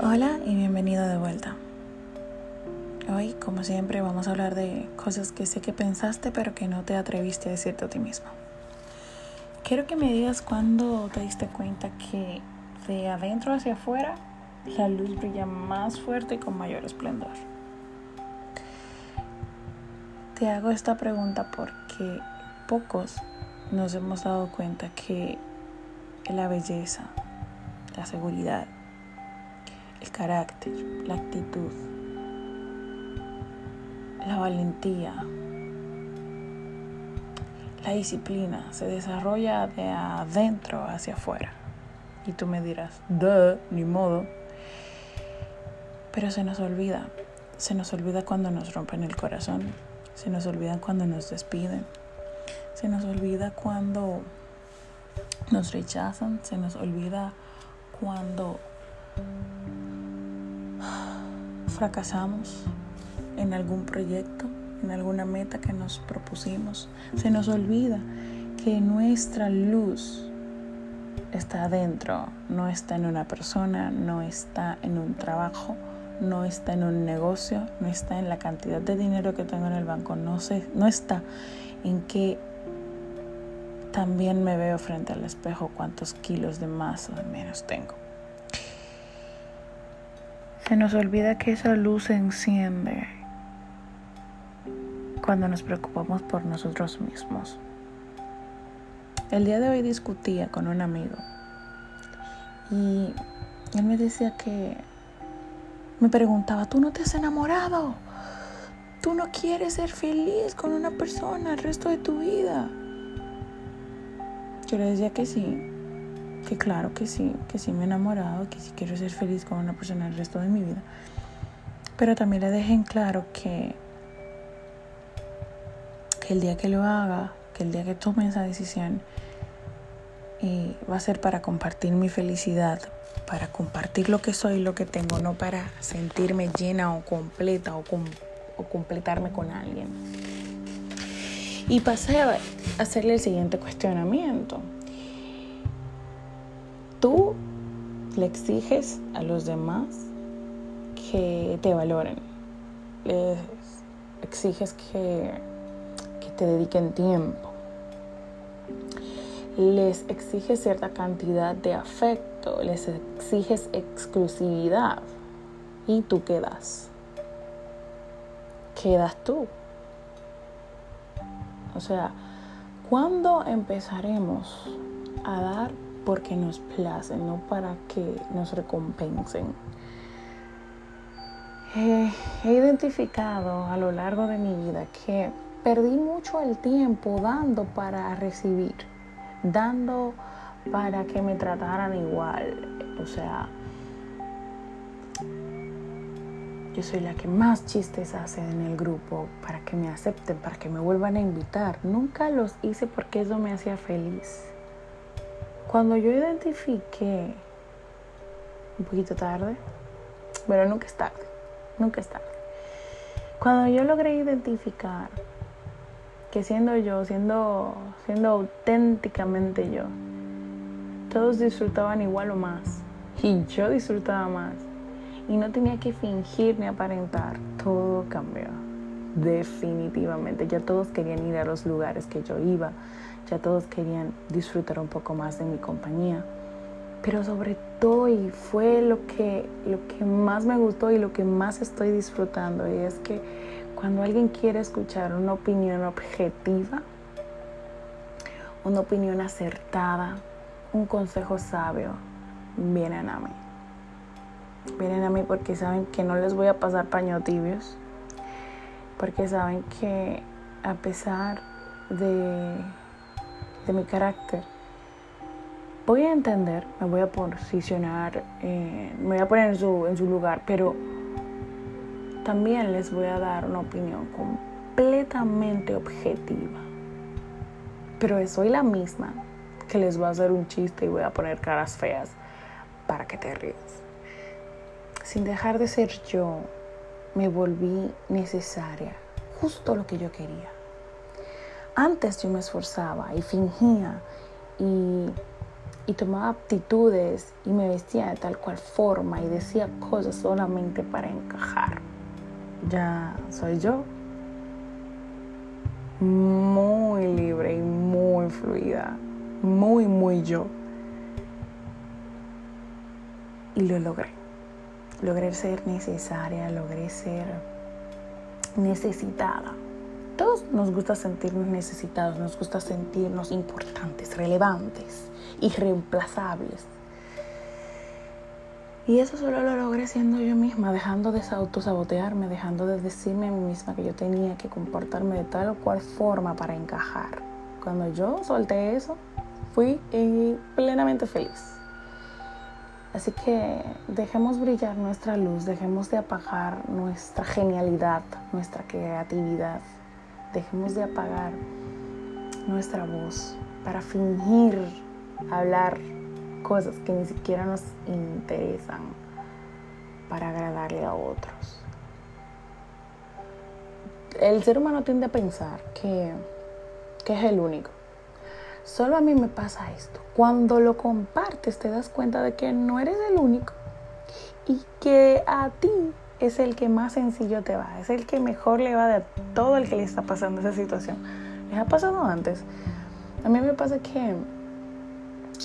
Hola y bienvenido de vuelta. Hoy, como siempre, vamos a hablar de cosas que sé que pensaste pero que no te atreviste a decirte a ti mismo. Quiero que me digas cuándo te diste cuenta que de adentro hacia afuera la luz brilla más fuerte y con mayor esplendor. Te hago esta pregunta porque pocos nos hemos dado cuenta que la belleza, la seguridad, carácter, la actitud, la valentía, la disciplina se desarrolla de adentro hacia afuera. Y tú me dirás, de ni modo. Pero se nos olvida, se nos olvida cuando nos rompen el corazón, se nos olvida cuando nos despiden, se nos olvida cuando nos rechazan, se nos olvida cuando fracasamos en algún proyecto, en alguna meta que nos propusimos. Se nos olvida que nuestra luz está adentro, no está en una persona, no está en un trabajo, no está en un negocio, no está en la cantidad de dinero que tengo en el banco, no, sé, no está en que también me veo frente al espejo cuántos kilos de más o de menos tengo. Se nos olvida que esa luz se enciende cuando nos preocupamos por nosotros mismos. El día de hoy discutía con un amigo y él me decía que me preguntaba, ¿tú no te has enamorado? ¿Tú no quieres ser feliz con una persona el resto de tu vida? Yo le decía que sí, que claro que sí, que sí me he enamorado, que sí quiero ser feliz con una persona el resto de mi vida. Pero también le dejé en claro que, que el día que lo haga, que el día que tome esa decisión, eh, va a ser para compartir mi felicidad, para compartir lo que soy lo que tengo, no para sentirme llena o completa o, o completarme con alguien. Y pasé a hacerle el siguiente cuestionamiento tú le exiges a los demás que te valoren, les exiges que, que te dediquen tiempo, les exiges cierta cantidad de afecto, les exiges exclusividad y tú quedas. Quedas tú. O sea, ¿cuándo empezaremos a dar porque nos placen, no para que nos recompensen. he identificado a lo largo de mi vida que perdí mucho el tiempo dando para recibir, dando para que me trataran igual. O sea, yo soy la que más chistes hace en el grupo para que me acepten, para que me vuelvan a invitar. Nunca los hice porque eso me hacía feliz. Cuando yo identifiqué, un poquito tarde, pero nunca es tarde, nunca es tarde. Cuando yo logré identificar que siendo yo, siendo, siendo auténticamente yo, todos disfrutaban igual o más. Y yo disfrutaba más. Y no tenía que fingir ni aparentar. Todo cambió. Definitivamente. Ya todos querían ir a los lugares que yo iba ya todos querían disfrutar un poco más de mi compañía. Pero sobre todo, y fue lo que, lo que más me gustó y lo que más estoy disfrutando, y es que cuando alguien quiere escuchar una opinión objetiva, una opinión acertada, un consejo sabio, vienen a mí. Vienen a mí porque saben que no les voy a pasar paños tibios, porque saben que a pesar de mi carácter, voy a entender, me voy a posicionar, eh, me voy a poner en su, en su lugar, pero también les voy a dar una opinión completamente objetiva. Pero soy la misma que les voy a hacer un chiste y voy a poner caras feas para que te rías. Sin dejar de ser yo, me volví necesaria, justo lo que yo quería. Antes yo me esforzaba y fingía y tomaba aptitudes y me vestía de tal cual forma y decía cosas solamente para encajar. Ya soy yo. Muy libre y muy fluida. Muy, muy yo. Y lo logré. Logré ser necesaria, logré ser necesitada. Todos nos gusta sentirnos necesitados, nos gusta sentirnos importantes, relevantes irreemplazables. Y eso solo lo logré siendo yo misma, dejando de autosabotearme, dejando de decirme a mí misma que yo tenía que comportarme de tal o cual forma para encajar. Cuando yo solté eso, fui plenamente feliz. Así que dejemos brillar nuestra luz, dejemos de apagar nuestra genialidad, nuestra creatividad, dejemos de apagar nuestra voz para fingir hablar cosas que ni siquiera nos interesan para agradarle a otros. El ser humano tiende a pensar que, que es el único. Solo a mí me pasa esto. Cuando lo compartes te das cuenta de que no eres el único y que a ti es el que más sencillo te va, es el que mejor le va de todo el que le está pasando esa situación. ¿Les ha pasado antes? A mí me pasa que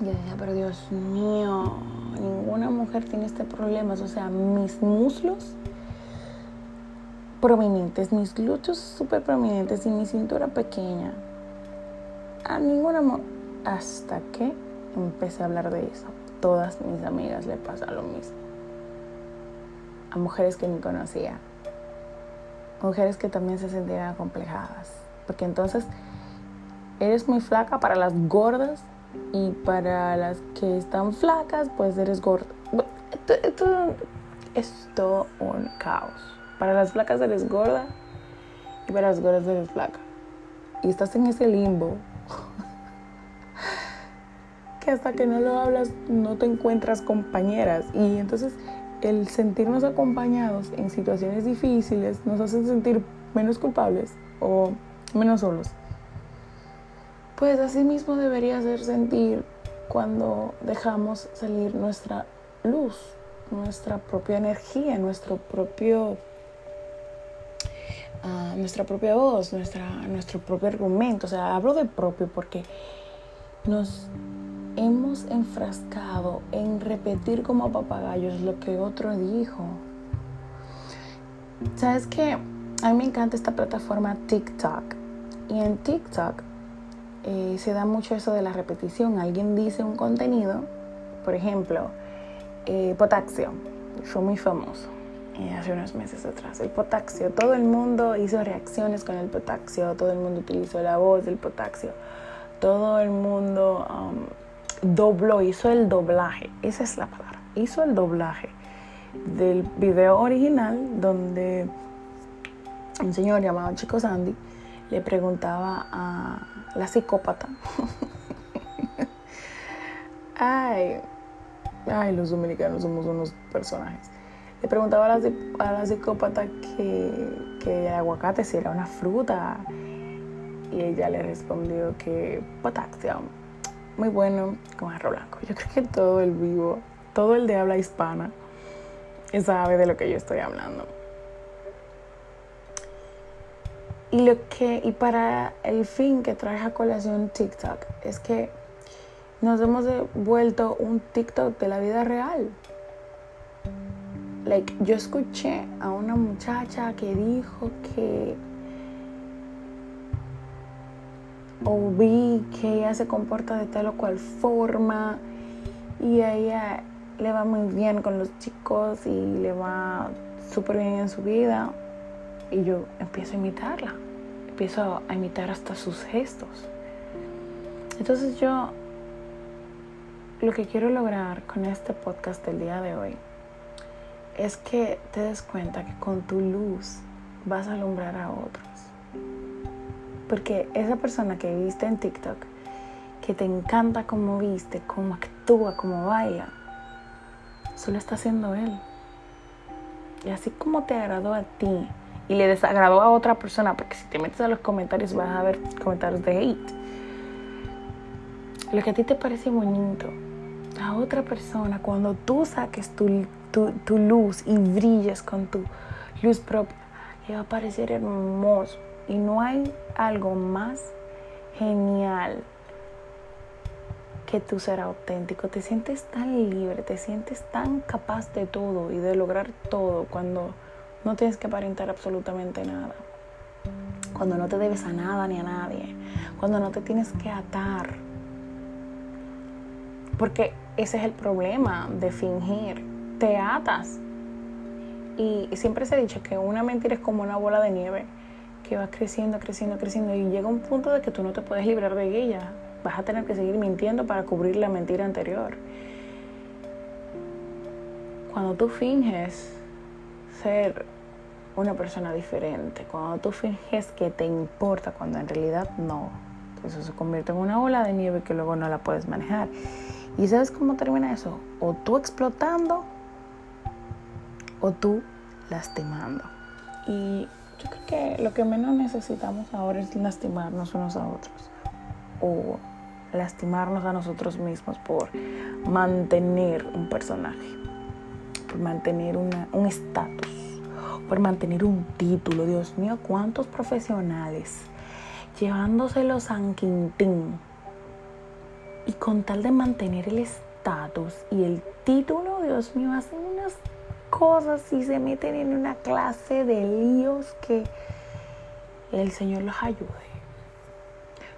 yo decía, pero Dios mío, ninguna mujer tiene este problema. O sea, mis muslos prominentes, mis glúteos súper prominentes y mi cintura pequeña. A ninguna. Hasta que empecé a hablar de eso. Todas mis amigas le pasa lo mismo. Mujeres que ni conocía. Mujeres que también se sentían acomplejadas. Porque entonces eres muy flaca para las gordas y para las que están flacas, pues eres gorda. Esto, es todo un caos. Para las flacas eres gorda y para las gordas eres flaca. Y estás en ese limbo que hasta que no lo hablas no te encuentras compañeras. Y entonces el sentirnos acompañados en situaciones difíciles nos hace sentir menos culpables o menos solos. Pues así mismo debería ser sentir cuando dejamos salir nuestra luz, nuestra propia energía, nuestro propio, ah, nuestra propia voz, nuestra, nuestro propio argumento. O sea, hablo de propio porque nos hemos enfrascado en repetir como papagayos lo que otro dijo. ¿Sabes qué? A mí me encanta esta plataforma TikTok. Y en TikTok eh, se da mucho eso de la repetición. Alguien dice un contenido, por ejemplo, eh, potasio, fue muy famoso hace unos meses atrás. El potasio, todo el mundo hizo reacciones con el potasio, todo el mundo utilizó la voz del potasio, todo el mundo um, dobló, hizo el doblaje, esa es la palabra, hizo el doblaje del video original donde un señor llamado Chico Sandy le preguntaba a la psicópata. ay, ay, los dominicanos somos unos personajes. Le preguntaba a la, psicópata que, que, el aguacate si era una fruta y ella le respondió que potasio, muy bueno con arroz blanco. Yo creo que todo el vivo, todo el de habla hispana sabe de lo que yo estoy hablando. Y, lo que, y para el fin que trae a colación TikTok es que nos hemos vuelto un TikTok de la vida real. Like, yo escuché a una muchacha que dijo que o vi que ella se comporta de tal o cual forma y a ella le va muy bien con los chicos y le va súper bien en su vida y yo empiezo a imitarla, empiezo a imitar hasta sus gestos. Entonces yo lo que quiero lograr con este podcast del día de hoy es que te des cuenta que con tu luz vas a alumbrar a otros. Porque esa persona que viste en TikTok, que te encanta cómo viste, cómo actúa, cómo baila, solo está haciendo él. Y así como te agradó a ti y le desagradó a otra persona, porque si te metes a los comentarios vas a ver comentarios de hate. lo que a ti te parece bonito, a otra persona, cuando tú saques tu, tu, luz y brilles con tu luz propia, le va a parecer hermoso. Y no hay algo más genial que tú ser auténtico. Te sientes tan libre, te sientes tan capaz de todo y de lograr todo cuando no tienes que aparentar absolutamente nada. Cuando no te debes a nada ni a nadie. Cuando no te tienes que atar. Porque ese es el problema de fingir. Te atas. Y siempre se ha dicho que una mentira es como una bola de nieve que va creciendo, creciendo, creciendo y llega un punto de que tú no te puedes librar de ella. Vas a tener que seguir mintiendo para cubrir la mentira anterior. Cuando tú finges ser una persona diferente, cuando tú finges que te importa, cuando en realidad no, eso se convierte en una ola de nieve que luego no la puedes manejar. ¿Y sabes cómo termina eso? O tú explotando o tú lastimando. Y yo creo que lo que menos necesitamos ahora es lastimarnos unos a otros o lastimarnos a nosotros mismos por mantener un personaje, por mantener un estatus, por mantener un título. Dios mío, cuántos profesionales llevándoselo San Quintín y con tal de mantener el estatus y el título, Dios mío, hacen cosas y se meten en una clase de líos que el Señor los ayude.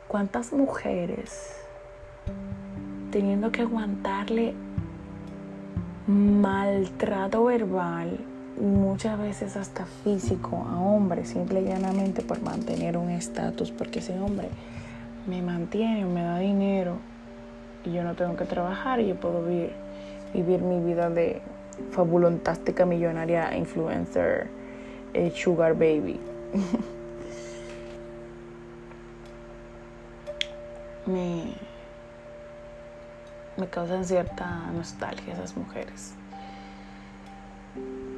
¿Cuántas mujeres teniendo que aguantarle maltrato verbal muchas veces hasta físico a hombres, simple y llanamente por mantener un estatus, porque ese hombre me mantiene, me da dinero y yo no tengo que trabajar y yo puedo vivir, vivir mi vida de fabulantástica millonaria influencer eh, sugar baby. me, me causan cierta nostalgia esas mujeres.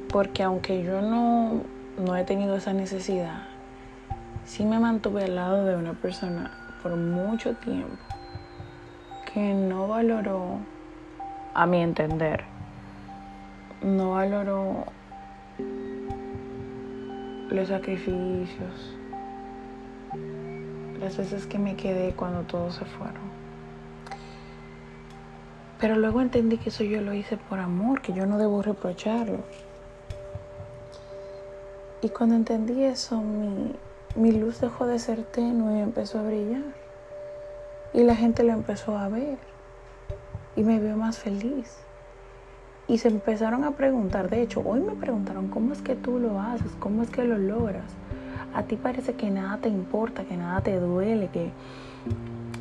Porque aunque yo no, no he tenido esa necesidad, sí me mantuve al lado de una persona por mucho tiempo que no valoró, a mi entender, no valoró los sacrificios, las veces que me quedé cuando todos se fueron. Pero luego entendí que eso yo lo hice por amor, que yo no debo reprocharlo. Y cuando entendí eso, mi, mi luz dejó de ser tenue y empezó a brillar. Y la gente lo empezó a ver. Y me vio más feliz. Y se empezaron a preguntar, de hecho, hoy me preguntaron, ¿cómo es que tú lo haces? ¿Cómo es que lo logras? A ti parece que nada te importa, que nada te duele, que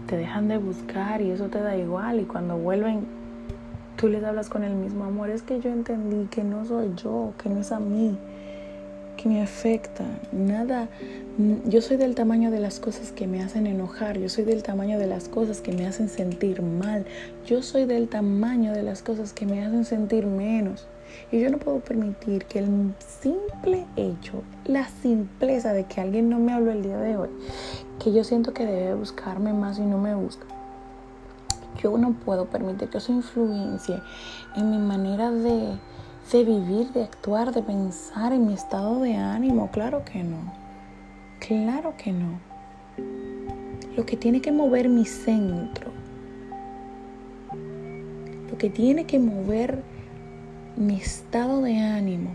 te dejan de buscar y eso te da igual. Y cuando vuelven, tú les hablas con el mismo amor. Es que yo entendí que no soy yo, que no es a mí, que me afecta. Nada, yo soy del tamaño de las cosas que me hacen enojar, yo soy del tamaño de las cosas que me hacen sentir mal, yo soy del tamaño de las cosas que me hacen sentir menos. Y yo no puedo permitir que el simple hecho, la simpleza de que alguien no me habló el día de hoy, que yo siento que debe buscarme más y no me busca. Yo no puedo permitir que eso influencie en mi manera de, de vivir, de actuar, de pensar, en mi estado de ánimo. Claro que no. Claro que no. Lo que tiene que mover mi centro, lo que tiene que mover mi estado de ánimo,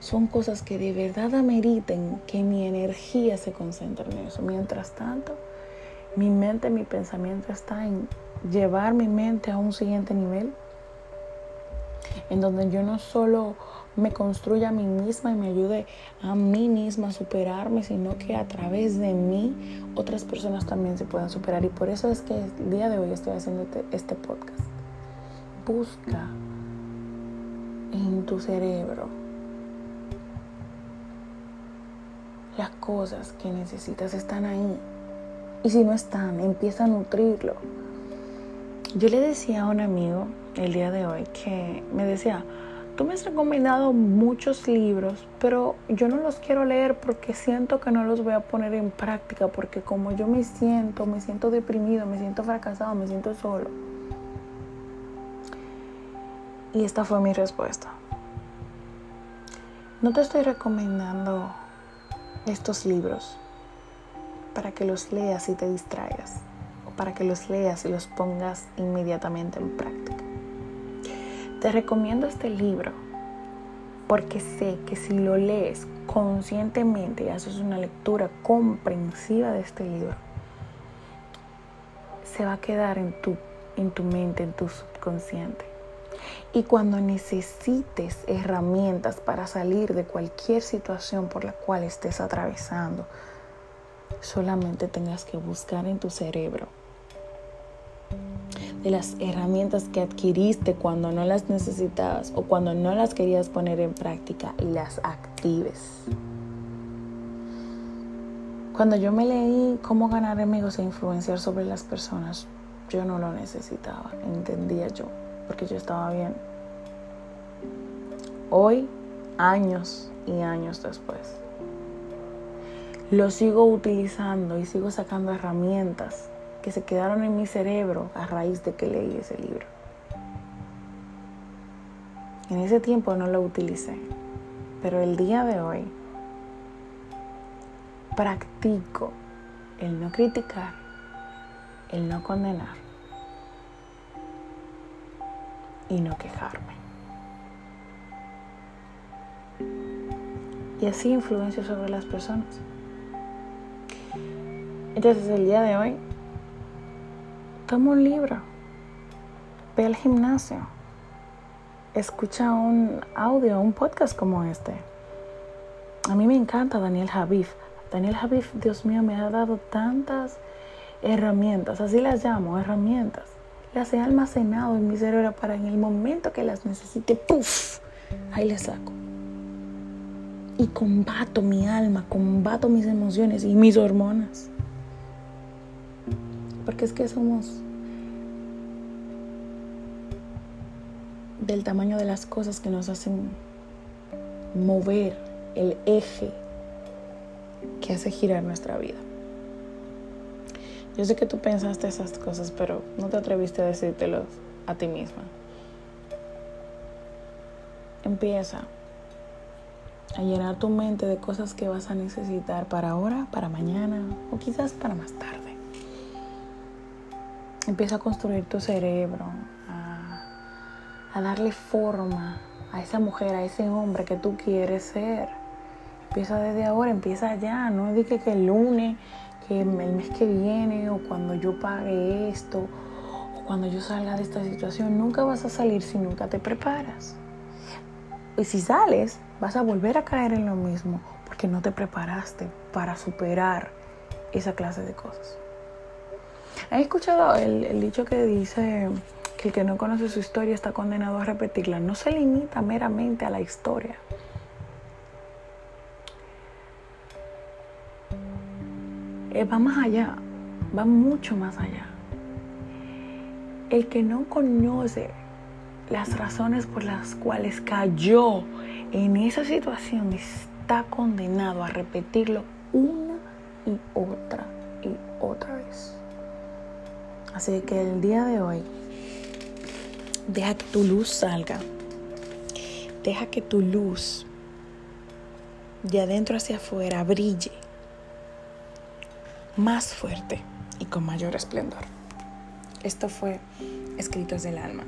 son cosas que de verdad ameriten que mi energía se concentre en eso. Mientras tanto, mi mente, mi pensamiento está en llevar mi mente a un siguiente nivel, en donde yo no solo me construya a mí misma y me ayude a mí misma a superarme, sino que a través de mí otras personas también se puedan superar. Y por eso es que el día de hoy estoy haciendo este, este podcast. Busca en tu cerebro las cosas que necesitas están ahí. Y si no están, empieza a nutrirlo. Yo le decía a un amigo el día de hoy que me decía, tú me has recomendado muchos libros, pero yo no los quiero leer porque siento que no los voy a poner en práctica, porque como yo me siento, me siento deprimido, me siento fracasado, me siento solo. Y esta fue mi respuesta. No te estoy recomendando estos libros para que los leas y te distraigas, para que los leas y los pongas inmediatamente en práctica. Te recomiendo este libro porque sé que si lo lees conscientemente y haces una lectura comprensiva de este libro, se va a quedar en tu, en tu mente, en tu subconsciente. Y cuando necesites herramientas para salir de cualquier situación por la cual estés atravesando, solamente tengas que buscar en tu cerebro de las herramientas que adquiriste cuando no las necesitabas o cuando no las querías poner en práctica y las actives. Cuando yo me leí cómo ganar amigos e influenciar sobre las personas, yo no lo necesitaba, entendía yo, porque yo estaba bien. Hoy, años y años después, lo sigo utilizando y sigo sacando herramientas que se quedaron en mi cerebro a raíz de que leí ese libro. En ese tiempo no lo utilicé, pero el día de hoy practico el no criticar, el no condenar y no quejarme. Y así influencio sobre las personas. Entonces el día de hoy toma un libro, ve al gimnasio, escucha un audio, un podcast como este. A mí me encanta Daniel Javif. Daniel Javif, Dios mío, me ha dado tantas herramientas, así las llamo, herramientas. Las he almacenado en mi cerebro para en el momento que las necesite, ¡puf! Ahí las saco. Y combato mi alma, combato mis emociones y mis hormonas. Porque es que somos del tamaño de las cosas que nos hacen mover el eje que hace girar nuestra vida. Yo sé que tú pensaste esas cosas, pero no te atreviste a decírtelo a ti misma. Empieza a llenar tu mente de cosas que vas a necesitar para ahora, para mañana o quizás para más tarde. Empieza a construir tu cerebro, a darle forma a esa mujer, a ese hombre que tú quieres ser. Empieza desde ahora, empieza ya, no dije que el lunes, que el mes que viene o cuando yo pague esto o cuando yo salga de esta situación, nunca vas a salir si nunca te preparas. Y si sales, vas a volver a caer en lo mismo porque no te preparaste para superar esa clase de cosas. ¿Has escuchado el, el dicho que dice el que no conoce su historia está condenado a repetirla. No se limita meramente a la historia. Eh, va más allá, va mucho más allá. El que no conoce las razones por las cuales cayó en esa situación está condenado a repetirlo una y otra y otra vez. Así que el día de hoy Deja que tu luz salga. Deja que tu luz de adentro hacia afuera brille más fuerte y con mayor esplendor. Esto fue Escritos del Alma.